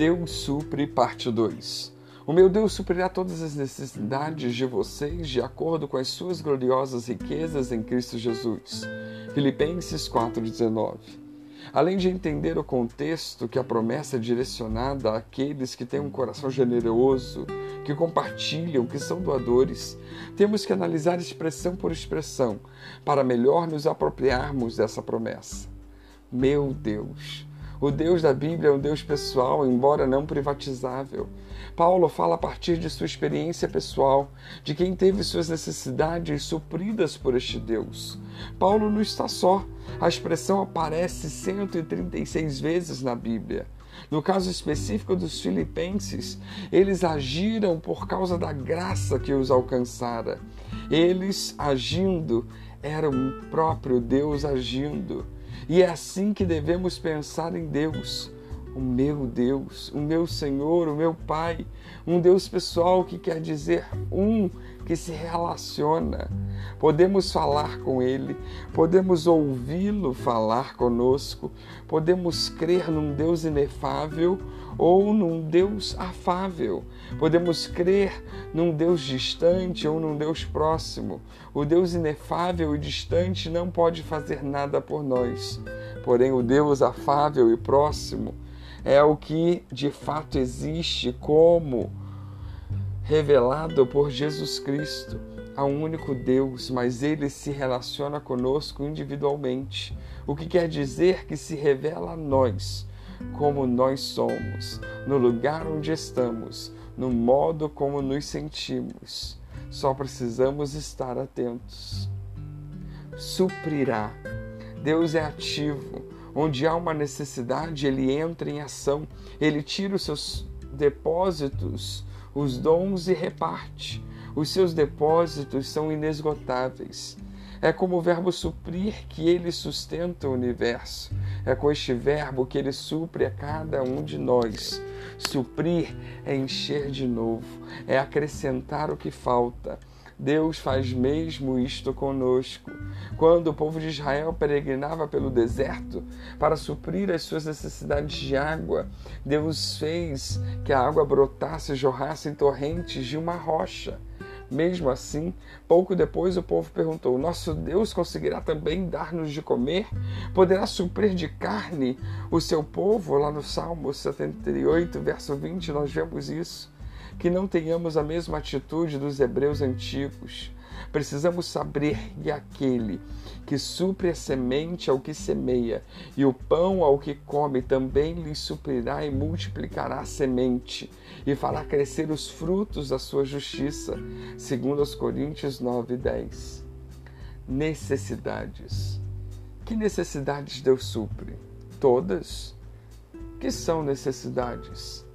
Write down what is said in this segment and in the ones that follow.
Deus supre, parte 2. O meu Deus suprirá todas as necessidades de vocês de acordo com as suas gloriosas riquezas em Cristo Jesus. Filipenses 4,19. Além de entender o contexto que a promessa é direcionada àqueles que têm um coração generoso, que compartilham, que são doadores, temos que analisar expressão por expressão para melhor nos apropriarmos dessa promessa. Meu Deus! O Deus da Bíblia é um Deus pessoal, embora não privatizável. Paulo fala a partir de sua experiência pessoal, de quem teve suas necessidades supridas por este Deus. Paulo não está só. A expressão aparece 136 vezes na Bíblia. No caso específico dos filipenses, eles agiram por causa da graça que os alcançara. Eles agindo, era o próprio Deus agindo. E é assim que devemos pensar em Deus, o meu Deus, o meu Senhor, o meu Pai, um Deus pessoal que quer dizer um que se relaciona. Podemos falar com Ele, podemos ouvi-lo falar conosco, podemos crer num Deus inefável ou num Deus afável. Podemos crer num Deus distante ou num Deus próximo. O Deus inefável e distante não pode fazer nada por nós. Porém, o Deus afável e próximo é o que de fato existe como revelado por Jesus Cristo, a um único Deus, mas ele se relaciona conosco individualmente, o que quer dizer que se revela a nós como nós somos, no lugar onde estamos, no modo como nos sentimos. Só precisamos estar atentos. Suprirá. Deus é ativo. Onde há uma necessidade, ele entra em ação. Ele tira os seus depósitos, os dons e reparte. Os seus depósitos são inesgotáveis. É como o verbo suprir que ele sustenta o universo. É com este verbo que ele supre a cada um de nós. Suprir é encher de novo, é acrescentar o que falta. Deus faz mesmo isto conosco. Quando o povo de Israel peregrinava pelo deserto para suprir as suas necessidades de água, Deus fez que a água brotasse e jorrasse em torrentes de uma rocha. Mesmo assim, pouco depois o povo perguntou: Nosso Deus conseguirá também dar-nos de comer? Poderá suprir de carne o seu povo? Lá no Salmo 78, verso 20, nós vemos isso. Que não tenhamos a mesma atitude dos hebreus antigos Precisamos saber que aquele que supre a semente ao que semeia e o pão ao que come também lhe suprirá e multiplicará a semente e fará crescer os frutos da sua justiça, segundo os Coríntios 9 10. Necessidades. Que necessidades Deus supre? Todas? Que são necessidades?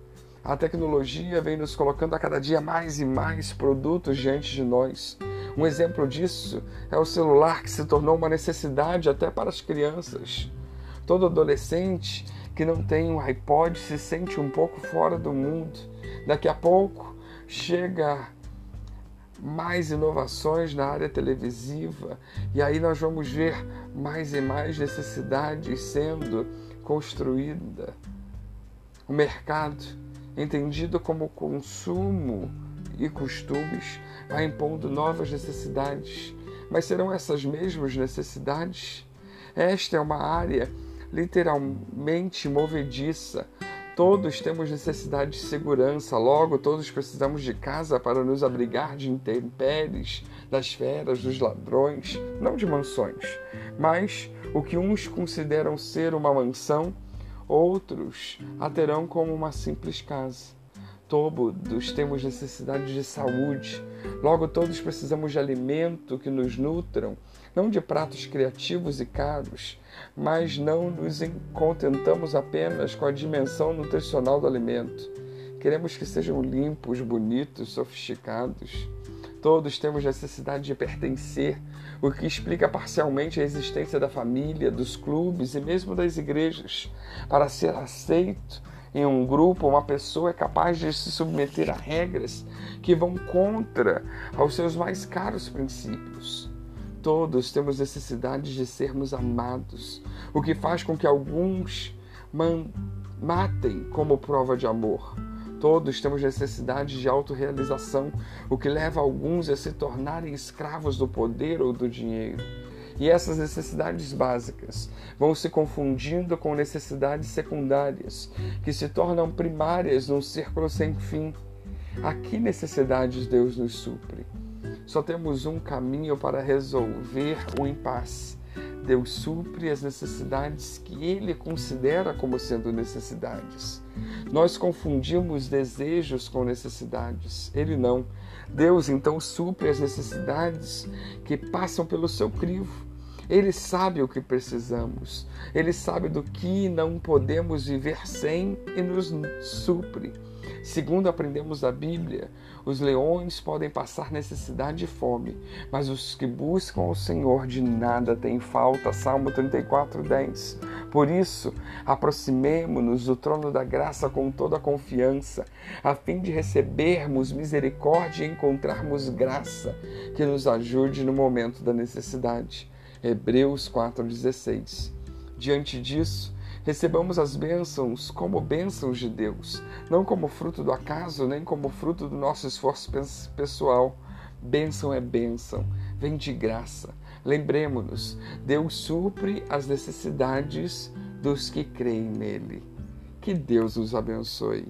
A tecnologia vem nos colocando a cada dia mais e mais produtos diante de nós um exemplo disso é o celular que se tornou uma necessidade até para as crianças. Todo adolescente que não tem um iPod se sente um pouco fora do mundo. Daqui a pouco chega mais inovações na área televisiva e aí nós vamos ver mais e mais necessidades sendo construída. O mercado, entendido como consumo e costumes, vai impondo novas necessidades. Mas serão essas mesmas necessidades? Esta é uma área literalmente movediça. Todos temos necessidade de segurança, logo todos precisamos de casa para nos abrigar de intempéries, das feras, dos ladrões, não de mansões, mas o que uns consideram ser uma mansão, outros a terão como uma simples casa. Todos temos necessidade de saúde, logo todos precisamos de alimento que nos nutram, não de pratos criativos e caros, mas não nos contentamos apenas com a dimensão nutricional do alimento. Queremos que sejam limpos, bonitos, sofisticados. Todos temos necessidade de pertencer, o que explica parcialmente a existência da família, dos clubes e mesmo das igrejas. Para ser aceito, em um grupo, uma pessoa é capaz de se submeter a regras que vão contra aos seus mais caros princípios. Todos temos necessidade de sermos amados, o que faz com que alguns matem como prova de amor. Todos temos necessidade de autorrealização, o que leva alguns a se tornarem escravos do poder ou do dinheiro. E essas necessidades básicas vão se confundindo com necessidades secundárias, que se tornam primárias num círculo sem fim. A que necessidades Deus nos supre? Só temos um caminho para resolver o impasse. Deus supre as necessidades que Ele considera como sendo necessidades. Nós confundimos desejos com necessidades. Ele não. Deus então supre as necessidades que passam pelo seu crivo. Ele sabe o que precisamos. Ele sabe do que não podemos viver sem e nos supre. Segundo aprendemos da Bíblia, os leões podem passar necessidade e fome, mas os que buscam o Senhor de nada têm falta. Salmo 34, 10. Por isso, aproximemo-nos do trono da graça com toda a confiança, a fim de recebermos misericórdia e encontrarmos graça que nos ajude no momento da necessidade. Hebreus 4,16. Diante disso, recebamos as bênçãos como bênçãos de Deus, não como fruto do acaso, nem como fruto do nosso esforço pessoal. Bênção é bênção, vem de graça. Lembremos-nos, Deus supre as necessidades dos que creem nele. Que Deus nos abençoe.